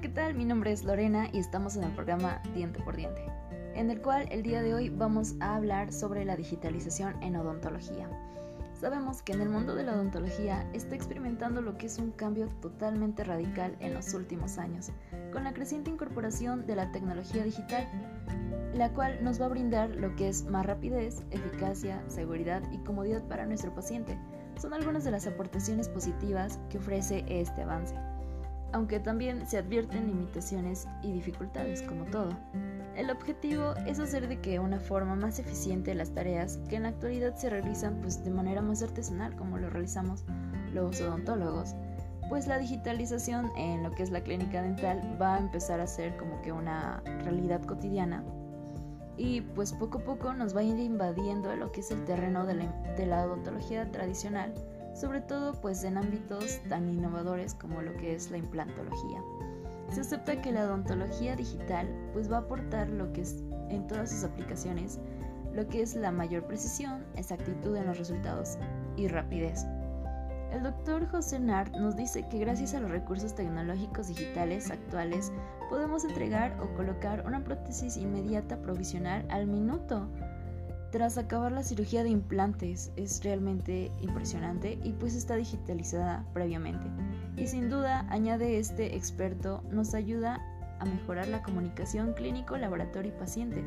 ¿qué tal? Mi nombre es Lorena y estamos en el programa Diente por Diente, en el cual el día de hoy vamos a hablar sobre la digitalización en odontología. Sabemos que en el mundo de la odontología está experimentando lo que es un cambio totalmente radical en los últimos años, con la creciente incorporación de la tecnología digital, la cual nos va a brindar lo que es más rapidez, eficacia, seguridad y comodidad para nuestro paciente. Son algunas de las aportaciones positivas que ofrece este avance aunque también se advierten limitaciones y dificultades, como todo. El objetivo es hacer de que una forma más eficiente las tareas que en la actualidad se realizan pues, de manera más artesanal, como lo realizamos los odontólogos, pues la digitalización en lo que es la clínica dental va a empezar a ser como que una realidad cotidiana y pues poco a poco nos va a ir invadiendo lo que es el terreno de la, de la odontología tradicional sobre todo pues en ámbitos tan innovadores como lo que es la implantología. Se acepta que la odontología digital pues va a aportar lo que es en todas sus aplicaciones, lo que es la mayor precisión, exactitud en los resultados y rapidez. El doctor José Nart nos dice que gracias a los recursos tecnológicos digitales actuales podemos entregar o colocar una prótesis inmediata provisional al minuto tras acabar la cirugía de implantes. Es realmente impresionante y pues está digitalizada previamente. Y sin duda, añade este experto, nos ayuda a mejorar la comunicación clínico, laboratorio y paciente.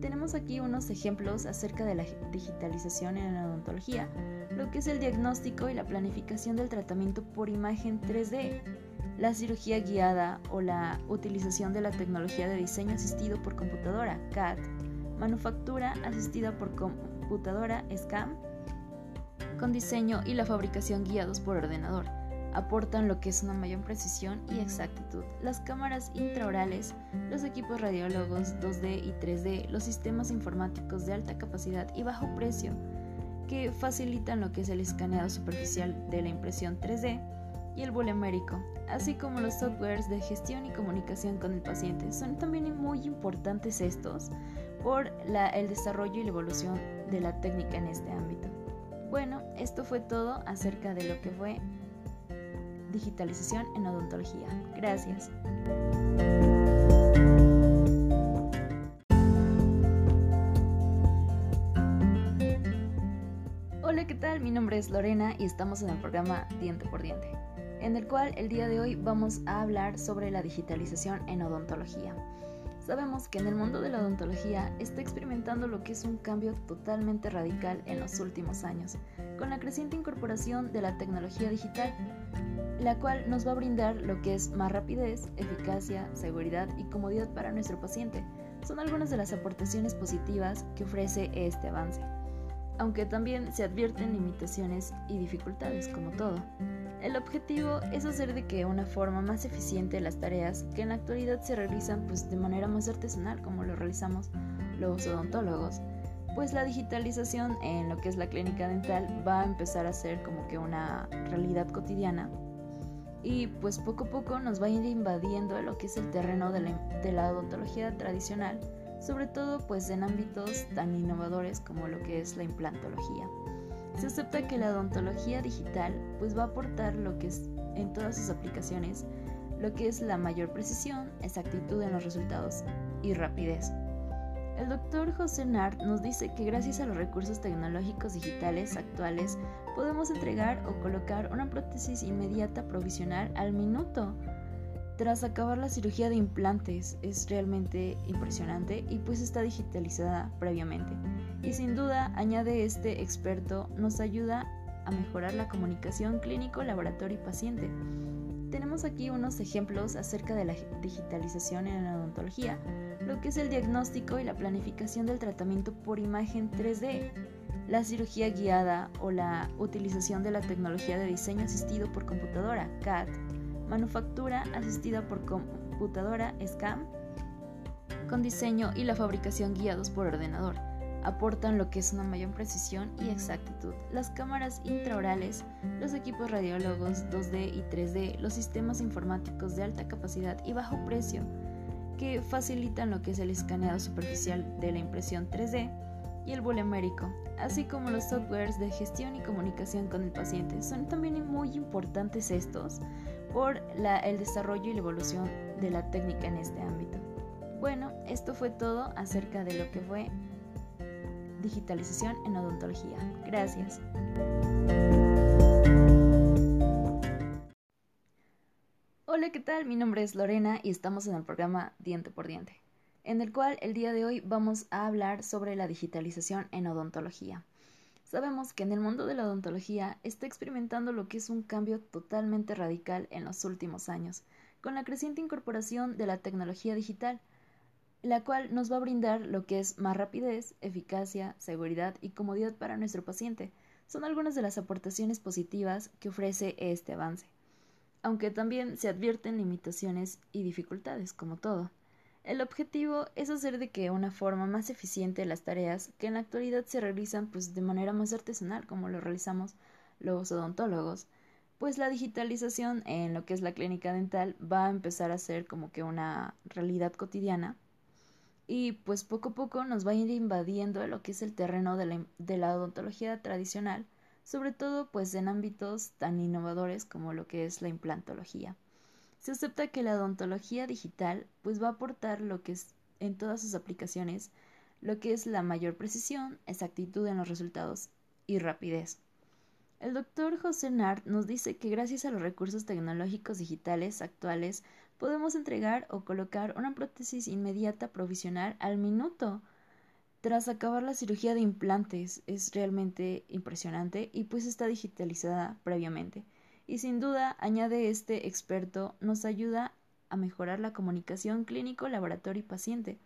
Tenemos aquí unos ejemplos acerca de la digitalización en la odontología, lo que es el diagnóstico y la planificación del tratamiento por imagen 3D, la cirugía guiada o la utilización de la tecnología de diseño asistido por computadora, CAD, manufactura asistida por computadora SCAM, con diseño y la fabricación guiados por ordenador. Aportan lo que es una mayor precisión y exactitud. Las cámaras intraorales, los equipos radiólogos 2D y 3D, los sistemas informáticos de alta capacidad y bajo precio, que facilitan lo que es el escaneado superficial de la impresión 3D y el médico, así como los softwares de gestión y comunicación con el paciente. Son también muy importantes estos por el desarrollo y la evolución de la técnica en este ámbito. Bueno, esto fue todo acerca de lo que fue digitalización en odontología. Gracias. Hola, ¿qué tal? Mi nombre es Lorena y estamos en el programa Diente por Diente, en el cual el día de hoy vamos a hablar sobre la digitalización en odontología. Sabemos que en el mundo de la odontología está experimentando lo que es un cambio totalmente radical en los últimos años, con la creciente incorporación de la tecnología digital, la cual nos va a brindar lo que es más rapidez, eficacia, seguridad y comodidad para nuestro paciente. Son algunas de las aportaciones positivas que ofrece este avance, aunque también se advierten limitaciones y dificultades como todo. El objetivo es hacer de que una forma más eficiente las tareas que en la actualidad se realizan pues, de manera más artesanal como lo realizamos los odontólogos, pues la digitalización en lo que es la clínica dental va a empezar a ser como que una realidad cotidiana y pues poco a poco nos va a ir invadiendo lo que es el terreno de la, de la odontología tradicional, sobre todo pues en ámbitos tan innovadores como lo que es la implantología se acepta que la odontología digital pues va a aportar lo que es en todas sus aplicaciones, lo que es la mayor precisión, exactitud en los resultados y rapidez. El doctor José Nart nos dice que gracias a los recursos tecnológicos digitales actuales podemos entregar o colocar una prótesis inmediata provisional al minuto tras acabar la cirugía de implantes. Es realmente impresionante y pues está digitalizada previamente. Y sin duda, añade este experto, nos ayuda a mejorar la comunicación clínico, laboratorio y paciente. Tenemos aquí unos ejemplos acerca de la digitalización en la odontología, lo que es el diagnóstico y la planificación del tratamiento por imagen 3D, la cirugía guiada o la utilización de la tecnología de diseño asistido por computadora, CAD, manufactura asistida por computadora SCAM, con diseño y la fabricación guiados por ordenador. Aportan lo que es una mayor precisión y exactitud. Las cámaras intraorales, los equipos radiólogos 2D y 3D, los sistemas informáticos de alta capacidad y bajo precio, que facilitan lo que es el escaneado superficial de la impresión 3D y el médico, así como los softwares de gestión y comunicación con el paciente. Son también muy importantes estos por el desarrollo y la evolución de la técnica en este ámbito. Bueno, esto fue todo acerca de lo que fue digitalización en odontología. Gracias. Hola, ¿qué tal? Mi nombre es Lorena y estamos en el programa Diente por Diente, en el cual el día de hoy vamos a hablar sobre la digitalización en odontología. Sabemos que en el mundo de la odontología está experimentando lo que es un cambio totalmente radical en los últimos años, con la creciente incorporación de la tecnología digital, la cual nos va a brindar lo que es más rapidez, eficacia, seguridad y comodidad para nuestro paciente. Son algunas de las aportaciones positivas que ofrece este avance, aunque también se advierten limitaciones y dificultades, como todo. El objetivo es hacer de que una forma más eficiente las tareas que en la actualidad se realizan pues de manera más artesanal como lo realizamos los odontólogos, pues la digitalización en lo que es la clínica dental va a empezar a ser como que una realidad cotidiana y pues poco a poco nos va a ir invadiendo lo que es el terreno de la, odontología tradicional, sobre todo pues en ámbitos tan innovadores como lo que es la implantología. Se acepta que la odontología digital pues va a aportar lo que es en todas sus aplicaciones, lo que es la mayor precisión, exactitud en los resultados y rapidez. El doctor José Nart nos dice que gracias a los recursos tecnológicos digitales actuales podemos entregar o colocar una prótesis inmediata provisional al minuto. Tras acabar la cirugía de implantes es realmente impresionante y pues está digitalizada previamente. Y sin duda, añade este experto, nos ayuda a mejorar la comunicación clínico, laboratorio y paciente.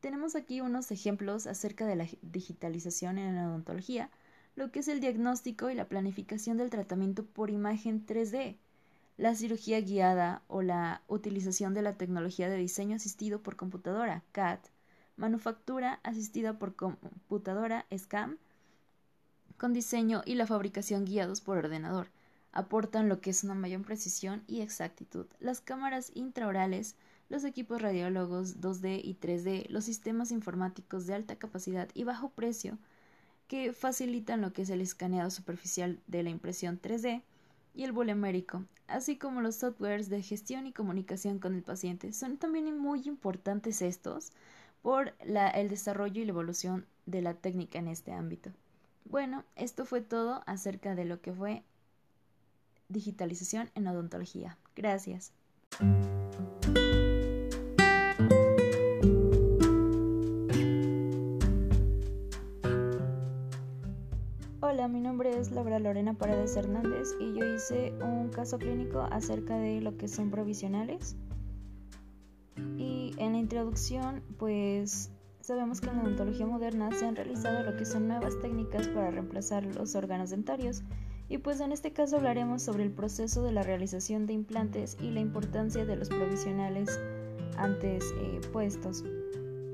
Tenemos aquí unos ejemplos acerca de la digitalización en la odontología, lo que es el diagnóstico y la planificación del tratamiento por imagen 3D la cirugía guiada o la utilización de la tecnología de diseño asistido por computadora, CAD, manufactura asistida por computadora, SCAM, con diseño y la fabricación guiados por ordenador. Aportan lo que es una mayor precisión y exactitud. Las cámaras intraorales, los equipos radiólogos 2D y 3D, los sistemas informáticos de alta capacidad y bajo precio, que facilitan lo que es el escaneado superficial de la impresión 3D, y el bulimérico, así como los softwares de gestión y comunicación con el paciente. Son también muy importantes estos por la, el desarrollo y la evolución de la técnica en este ámbito. Bueno, esto fue todo acerca de lo que fue digitalización en odontología. Gracias. Lorena Paredes Hernández y yo hice un caso clínico acerca de lo que son provisionales. Y en la introducción, pues sabemos que en la odontología moderna se han realizado lo que son nuevas técnicas para reemplazar los órganos dentarios. Y pues en este caso hablaremos sobre el proceso de la realización de implantes y la importancia de los provisionales antes eh, puestos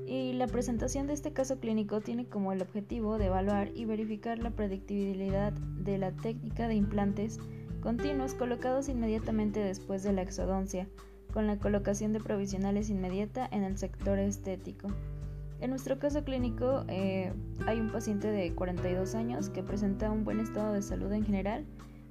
y la presentación de este caso clínico tiene como el objetivo de evaluar y verificar la predictibilidad de la técnica de implantes continuos colocados inmediatamente después de la exodoncia, con la colocación de provisionales inmediata en el sector estético. En nuestro caso clínico eh, hay un paciente de 42 años que presenta un buen estado de salud en general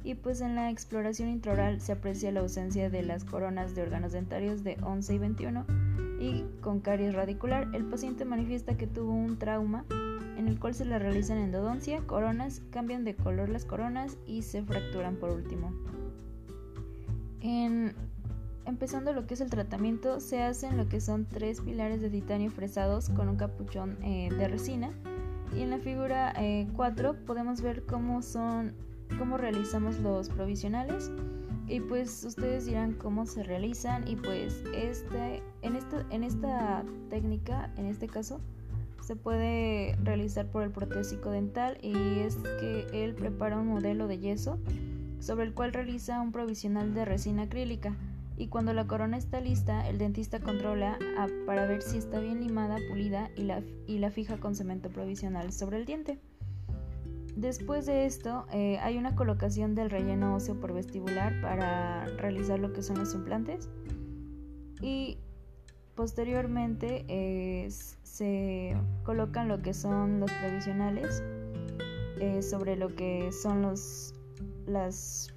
y pues en la exploración intraoral se aprecia la ausencia de las coronas de órganos dentarios de 11 y 21 y con caries radicular. El paciente manifiesta que tuvo un trauma en el cual se le realizan endodoncia, coronas, cambian de color las coronas y se fracturan por último. En, empezando lo que es el tratamiento, se hacen lo que son tres pilares de titanio fresados con un capuchón eh, de resina. Y en la figura 4 eh, podemos ver cómo son, cómo realizamos los provisionales y pues ustedes dirán cómo se realizan y pues este, en, esta, en esta técnica, en este caso, se puede realizar por el protésico dental y es que él prepara un modelo de yeso sobre el cual realiza un provisional de resina acrílica y cuando la corona está lista el dentista controla para ver si está bien limada, pulida y la, y la fija con cemento provisional sobre el diente. Después de esto, eh, hay una colocación del relleno óseo por vestibular para realizar lo que son los implantes. Y posteriormente eh, se colocan lo que son los previsionales eh, sobre lo que son los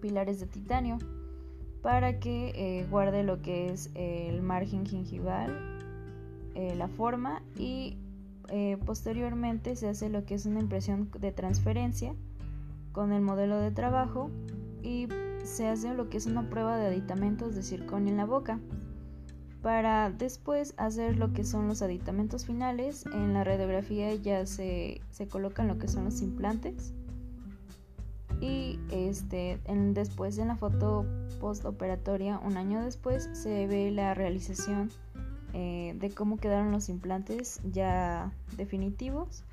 pilares de titanio. para que guarde lo que es el margen gingival, la forma y eh, posteriormente se hace lo que es una impresión de transferencia con el modelo de trabajo y se hace lo que es una prueba de aditamentos de circonio en la boca para después hacer lo que son los aditamentos finales. En la radiografía ya se, colocan lo que son los implantes y este, después en la foto postoperatoria, un año después, se ve la realización eh, de cómo quedaron los implantes ya definitivos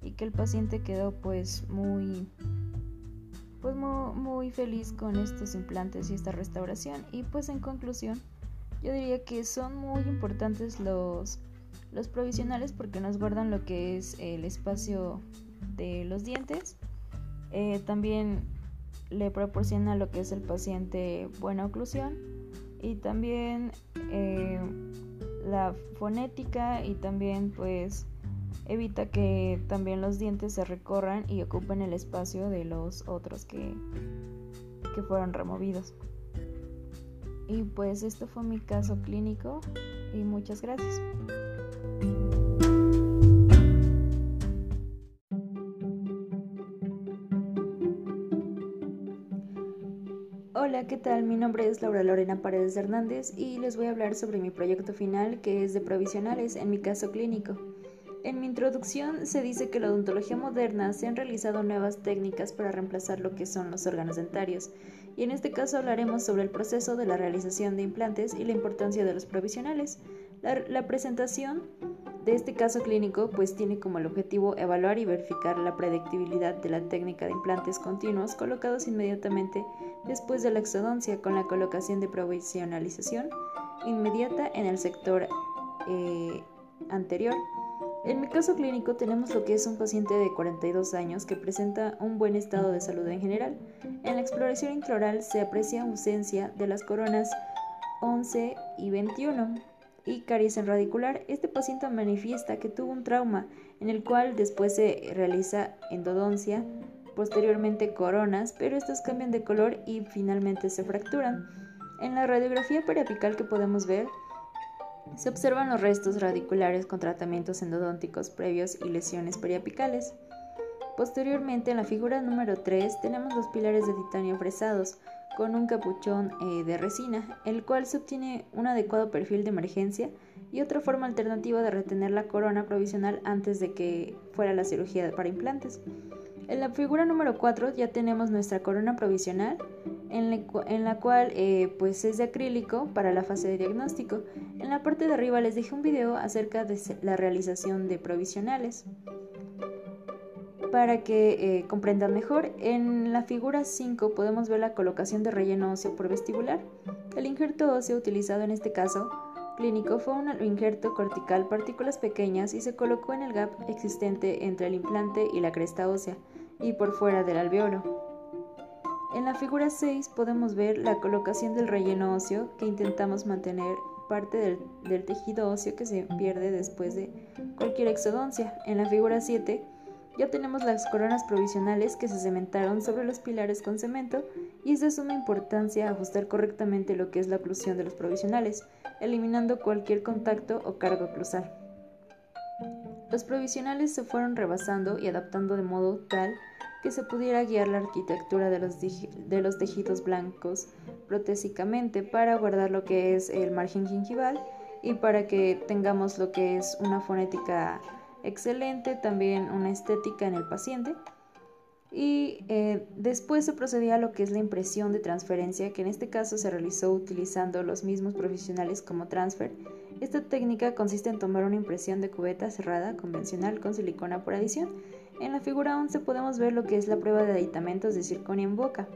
y que el paciente quedó pues muy pues muy, feliz con estos implantes y esta restauración. Y pues en conclusión yo diría que son muy importantes los los provisionales porque nos guardan lo que es el espacio de los dientes. Eh, también le proporciona lo que es el paciente buena oclusión y también eh, la fonética y también pues evita que también los dientes se recorran y ocupen el espacio de los otros que, que fueron removidos. Y pues esto fue mi caso clínico y muchas gracias. ¿Qué tal? Mi nombre es Laura Lorena Paredes Hernández y les voy a hablar sobre mi proyecto final que es de provisionales en mi caso clínico. En mi introducción se dice que la odontología moderna se han realizado nuevas técnicas para reemplazar lo que son los órganos dentarios y en este caso hablaremos sobre el proceso de la realización de implantes y la importancia de los provisionales. La, presentación de este caso clínico pues tiene como objetivo evaluar y verificar la predictibilidad de la técnica de implantes continuos colocados inmediatamente después de la exodoncia con la colocación de provisionalización inmediata en el sector eh, anterior. En mi caso clínico tenemos lo que es un paciente de 42 años que presenta un buen estado de salud en general. En la exploración intraoral se aprecia ausencia de las coronas 11 y 21 y caries en radicular, este paciente manifiesta que tuvo un trauma en el cual después se realiza endodoncia, posteriormente coronas, pero estos cambian de color y finalmente se fracturan. En la radiografía periapical que podemos ver, se observan los restos radiculares con tratamientos endodónticos previos y lesiones periapicales. Posteriormente, en la figura número 3 tenemos los pilares de titanio fresados, con un capuchón eh, de resina, el cual se obtiene un adecuado perfil de emergencia y otra forma alternativa de retener la corona provisional antes de que fuera la cirugía para implantes. En la figura número 4 ya tenemos nuestra corona provisional, en, la cual eh, pues es de acrílico para la fase de diagnóstico. En la parte de arriba les dejé un video acerca de la realización de provisionales para que eh, comprendan mejor, en la figura 5 podemos ver la colocación de relleno óseo por vestibular. El injerto óseo utilizado en este caso clínico fue un injerto cortical partículas pequeñas y se colocó en el gap existente entre el implante y la cresta ósea y por fuera del alveolo. En la figura 6 podemos ver la colocación del relleno óseo que intentamos mantener parte del, tejido óseo que se pierde después de cualquier exodoncia. En la figura 7 ya tenemos las coronas provisionales que se cementaron sobre los pilares con cemento y es de suma importancia ajustar correctamente lo que es la oclusión de los provisionales, eliminando cualquier contacto o cargo oclusal. Los provisionales se fueron rebasando y adaptando de modo tal que se pudiera guiar la arquitectura de los, de los tejidos blancos protésicamente para guardar lo que es el margen gingival y para que tengamos lo que es una fonética excelente, también una estética en el paciente. Y eh, después se procedía a lo que es la impresión de transferencia, que en este caso se realizó utilizando los mismos profesionales como transfer. Esta técnica consiste en tomar una impresión de cubeta cerrada convencional con silicona por adición. En la figura 11 podemos ver lo que es la prueba de aditamentos de circonio en boca.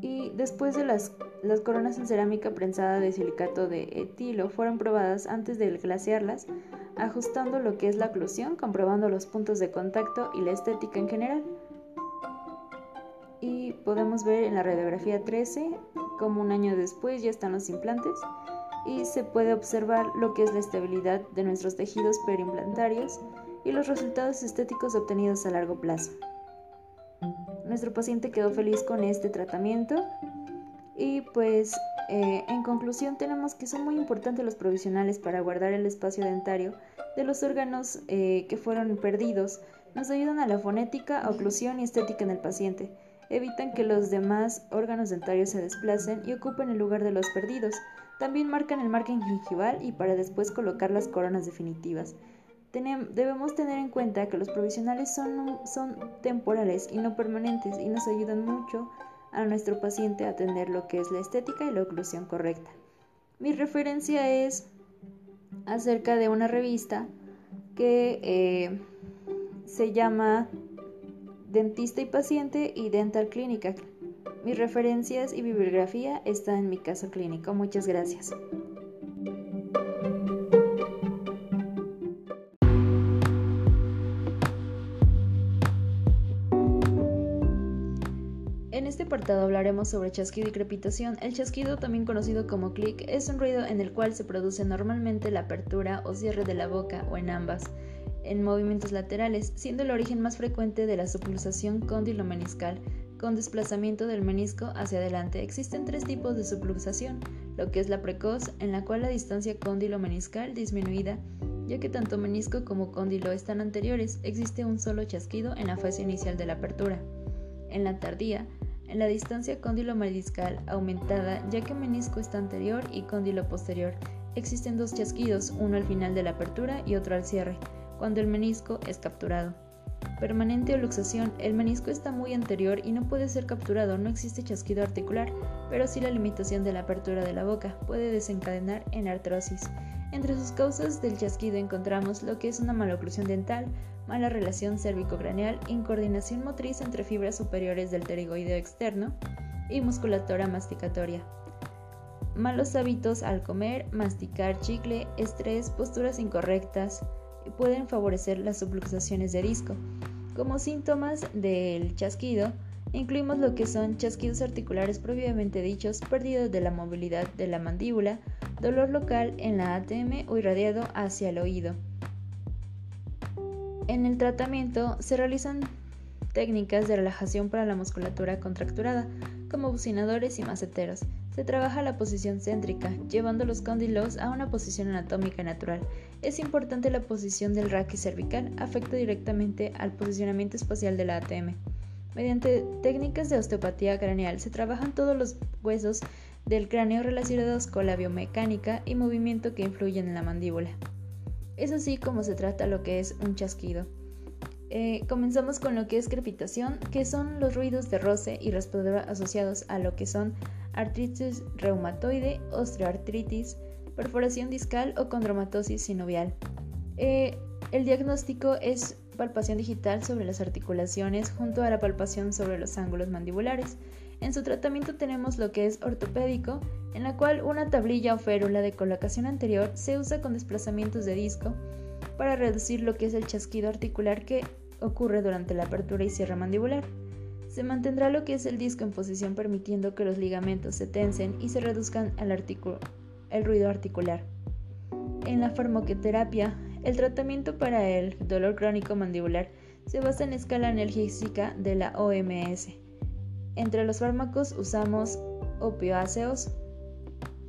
Y después de las las coronas en cerámica prensada de silicato de etilo fueron probadas antes de glasearlas, ajustando lo que es la oclusión, comprobando los puntos de contacto y la estética en general. Y podemos ver en la radiografía 13 como un año después ya están los implantes y se puede observar lo que es la estabilidad de nuestros tejidos periimplantarios y los resultados estéticos obtenidos a largo plazo. Nuestro paciente quedó feliz con este tratamiento y pues eh, en conclusión tenemos que son muy importantes los provisionales para guardar el espacio dentario de los órganos eh, que fueron perdidos. Nos ayudan a la fonética, oclusión y estética en el paciente. Evitan que los demás órganos dentarios se desplacen y ocupen el lugar de los perdidos. También marcan el margen gingival y para después colocar las coronas definitivas. debemos tener en cuenta que los provisionales son, temporales y no permanentes y nos ayudan mucho a nuestro paciente a atender lo que es la estética y la oclusión correcta. Mi referencia es acerca de una revista que eh, se llama Dentista y Paciente y Dental Clínica. Mis referencias y bibliografía están en mi caso clínico. Muchas gracias. En este apartado hablaremos sobre chasquido y crepitación. El chasquido, también conocido como clic, es un ruido en el cual se produce normalmente la apertura o cierre de la boca o en ambas, en movimientos laterales, siendo el origen más frecuente de la subluxación condilomeniscal, con desplazamiento del menisco hacia adelante. Existen tres tipos de subluxación, lo que es la precoz, en la cual la distancia cóndilo-meniscal disminuida, ya que tanto menisco como cóndilo están anteriores, existe un solo chasquido en la fase inicial de la apertura. En la tardía, en la distancia cóndilo-meniscal aumentada, ya que menisco está anterior y cóndilo posterior, existen dos chasquidos, uno al final de la apertura y otro al cierre, cuando el menisco es capturado. Permanente o luxación, el menisco está muy anterior y no puede ser capturado, no existe chasquido articular, pero sí la limitación de la apertura de la boca puede desencadenar en artrosis. Entre sus causas del chasquido encontramos lo que es una maloclusión dental, mala relación cérvico-craneal, incoordinación motriz entre fibras superiores del pterigoideo externo y musculatura masticatoria. Malos hábitos al comer, masticar chicle, estrés, posturas incorrectas pueden favorecer las subluxaciones de disco. Como síntomas del chasquido, incluimos lo que son chasquidos articulares previamente dichos, perdidos de la movilidad de la mandíbula, dolor local en la ATM o irradiado hacia el oído. En el tratamiento se realizan técnicas de relajación para la musculatura contracturada, como bucinadores y maceteros. Se trabaja la posición céntrica, llevando los cóndilos a una posición anatómica natural. Es importante la posición del raquis cervical, afecta directamente al posicionamiento espacial de la ATM. Mediante técnicas de osteopatía craneal se trabajan todos los huesos del cráneo relacionados con la biomecánica y movimiento que influyen en la mandíbula. Es así como se trata lo que es un chasquido. Eh, comenzamos con lo que es crepitación, que son los ruidos de roce y raspadura asociados a lo que son artritis reumatoide, osteoartritis, perforación discal o condromatosis sinovial. Eh, el diagnóstico es palpación digital sobre las articulaciones junto a la palpación sobre los ángulos mandibulares. En su tratamiento tenemos lo que es ortopédico, en la cual una tablilla o férula de colocación anterior se usa con desplazamientos de disco para reducir lo que es el chasquido articular que ocurre durante la apertura y cierre mandibular. Se mantendrá lo que es el disco en posición permitiendo que los ligamentos se tensen y se reduzcan el ruido articular. En la farmacoterapia, el tratamiento para el dolor crónico mandibular se basa en la escala analgésica de la OMS. Entre los fármacos usamos opioáceos,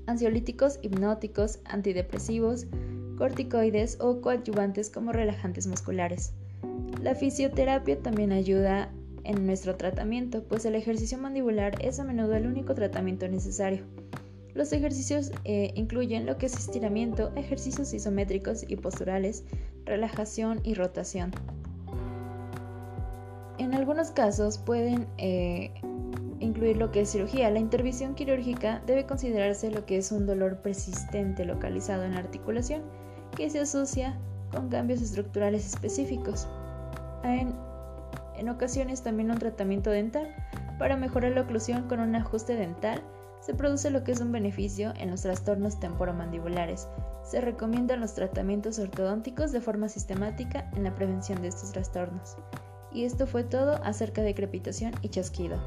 ansiolíticos, hipnóticos, antidepresivos, corticoides o coadyuvantes como relajantes musculares. La fisioterapia también ayuda en nuestro tratamiento, pues el ejercicio mandibular es a menudo el único tratamiento necesario. Los ejercicios eh, incluyen lo que es estiramiento, ejercicios isométricos y posturales, relajación y rotación. En algunos casos pueden eh, incluir lo que es cirugía. La intervención quirúrgica debe considerarse lo que es un dolor persistente localizado en la articulación que se asocia con cambios estructurales específicos. En, ocasiones también un tratamiento dental para mejorar la oclusión con un ajuste dental se produce lo que es un beneficio en los trastornos temporomandibulares. Se recomiendan los tratamientos ortodónticos de forma sistemática en la prevención de estos trastornos. Y esto fue todo acerca de crepitación y chasquido.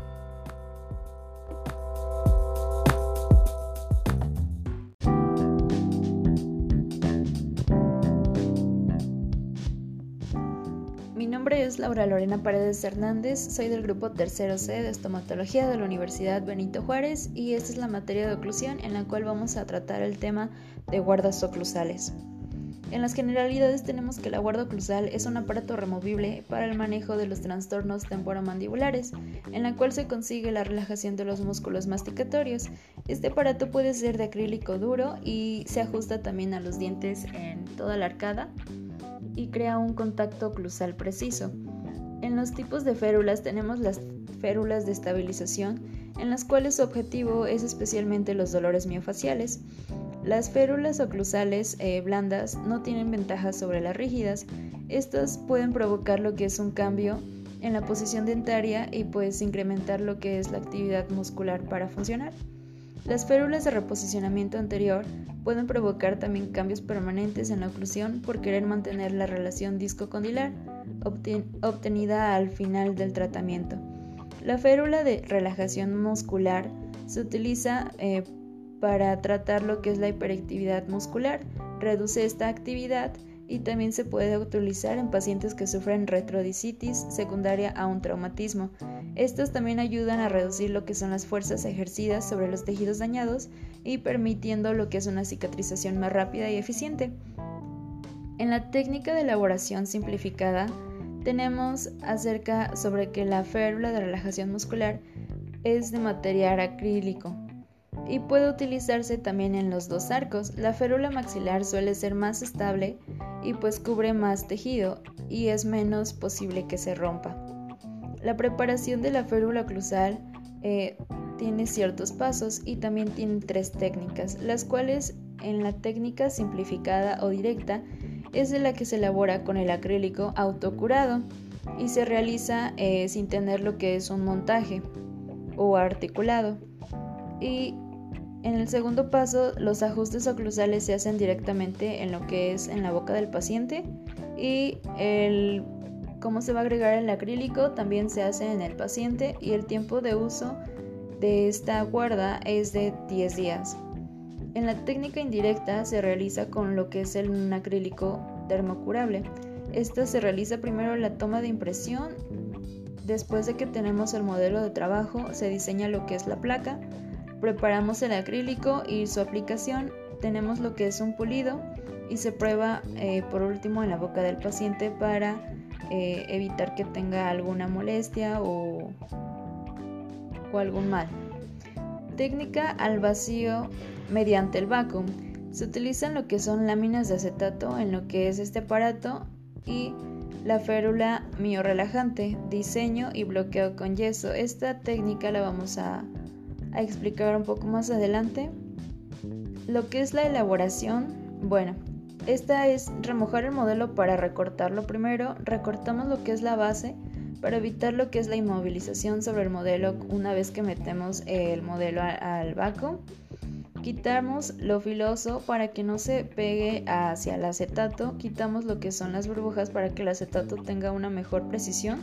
Laura Lorena Paredes Hernández, soy del grupo Tercero C de Estomatología de la Universidad Benito Juárez y esta es la materia de oclusión en la cual vamos a tratar el tema de guardas oclusales. En las generalidades tenemos que la guarda oclusal es un aparato removible para el manejo de los trastornos temporomandibulares, en la cual se consigue la relajación de los músculos masticatorios. Este aparato puede ser de acrílico duro y se ajusta también a los dientes en toda la arcada y crea un contacto oclusal preciso. En los tipos de férulas tenemos las férulas de estabilización, en las cuales su objetivo es especialmente los dolores miofaciales. Las férulas oclusales eh, blandas no tienen ventajas sobre las rígidas. Estas pueden provocar lo que es un cambio en la posición dentaria y pues incrementar lo que es la actividad muscular para funcionar. Las férulas de reposicionamiento anterior pueden provocar también cambios permanentes en la oclusión por querer mantener la relación disco-condilar obtenida al final del tratamiento. La férula de relajación muscular se utiliza eh, para tratar lo que es la hiperactividad muscular, reduce esta actividad y también se puede utilizar en pacientes que sufren retrodicitis secundaria a un traumatismo. Estos también ayudan a reducir lo que son las fuerzas ejercidas sobre los tejidos dañados y permitiendo lo que es una cicatrización más rápida y eficiente. En la técnica de elaboración simplificada tenemos acerca sobre que la férula de relajación muscular es de material acrílico y puede utilizarse también en los dos arcos. La férula maxilar suele ser más estable y pues cubre más tejido y es menos posible que se rompa. La preparación de la férula oclusal eh, tiene ciertos pasos y también tiene tres técnicas, las cuales en la técnica simplificada o directa es de la que se elabora con el acrílico autocurado y se realiza eh, sin tener lo que es un montaje o articulado. Y en el segundo paso, los ajustes oclusales se hacen directamente en lo que es en la boca del paciente y el cómo se va a agregar el acrílico también se hace en el paciente y el tiempo de uso de esta guarda es de 10 días. En la técnica indirecta se realiza con lo que es el, un acrílico termocurable. Esta se realiza primero la toma de impresión, después de que tenemos el modelo de trabajo se diseña lo que es la placa, Preparamos el acrílico y su aplicación. Tenemos lo que es un pulido y se prueba eh, por último en la boca del paciente para eh, evitar que tenga alguna molestia o, o algún mal. Técnica al vacío mediante el vacuum. Se utilizan lo que son láminas de acetato en lo que es este aparato y la férula miorelajante, diseño y bloqueo con yeso. Esta técnica la vamos a a explicar un poco más adelante. Lo que es la elaboración, bueno, esta es remojar el modelo para recortarlo primero, recortamos lo que es la base para evitar lo que es la inmovilización sobre el modelo una vez que metemos el modelo al vacuum. Quitamos lo filoso para que no se pegue hacia el acetato, quitamos lo que son las burbujas para que el acetato tenga una mejor precisión.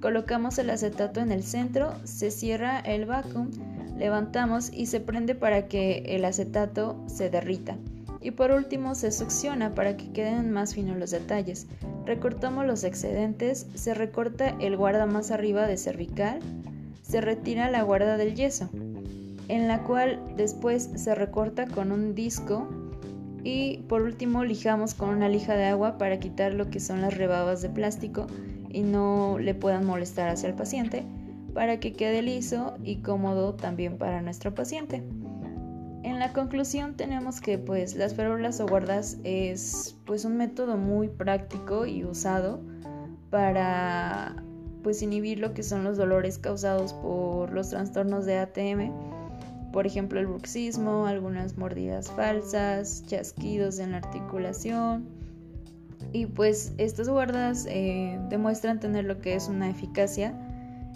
Colocamos el acetato en el centro, se cierra el vacuum levantamos y se prende para que el acetato se derrita. Y por último se succiona para que queden más finos los detalles. Recortamos los excedentes, se recorta el guarda más arriba de cervical, se retira la guarda del yeso, en la cual después se recorta con un disco y por último lijamos con una lija de agua para quitar lo que son las rebabas de plástico y no le puedan molestar hacia el paciente para que quede liso y cómodo también para nuestro paciente. En la conclusión tenemos que pues las férulas o guardas es pues un método muy práctico y usado para pues inhibir lo que son los dolores causados por los trastornos de ATM, por ejemplo el bruxismo, algunas mordidas falsas, chasquidos en la articulación y pues estas guardas eh, demuestran tener lo que es una eficacia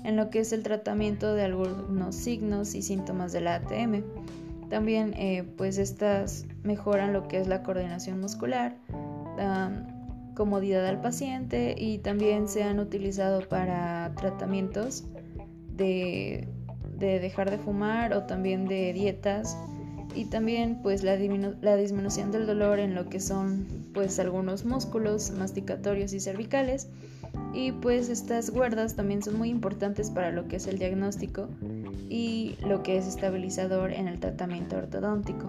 en lo que es el tratamiento de algunos signos y síntomas de la ATM. También eh, pues estas mejoran lo que es la coordinación muscular, dan comodidad al paciente y también se han utilizado para tratamientos de, de dejar de fumar o también de dietas y también pues la, la, disminución del dolor en lo que son pues algunos músculos masticatorios y cervicales. Y pues estas cuerdas también son muy importantes para lo que es el diagnóstico y lo que es estabilizador en el tratamiento ortodóntico.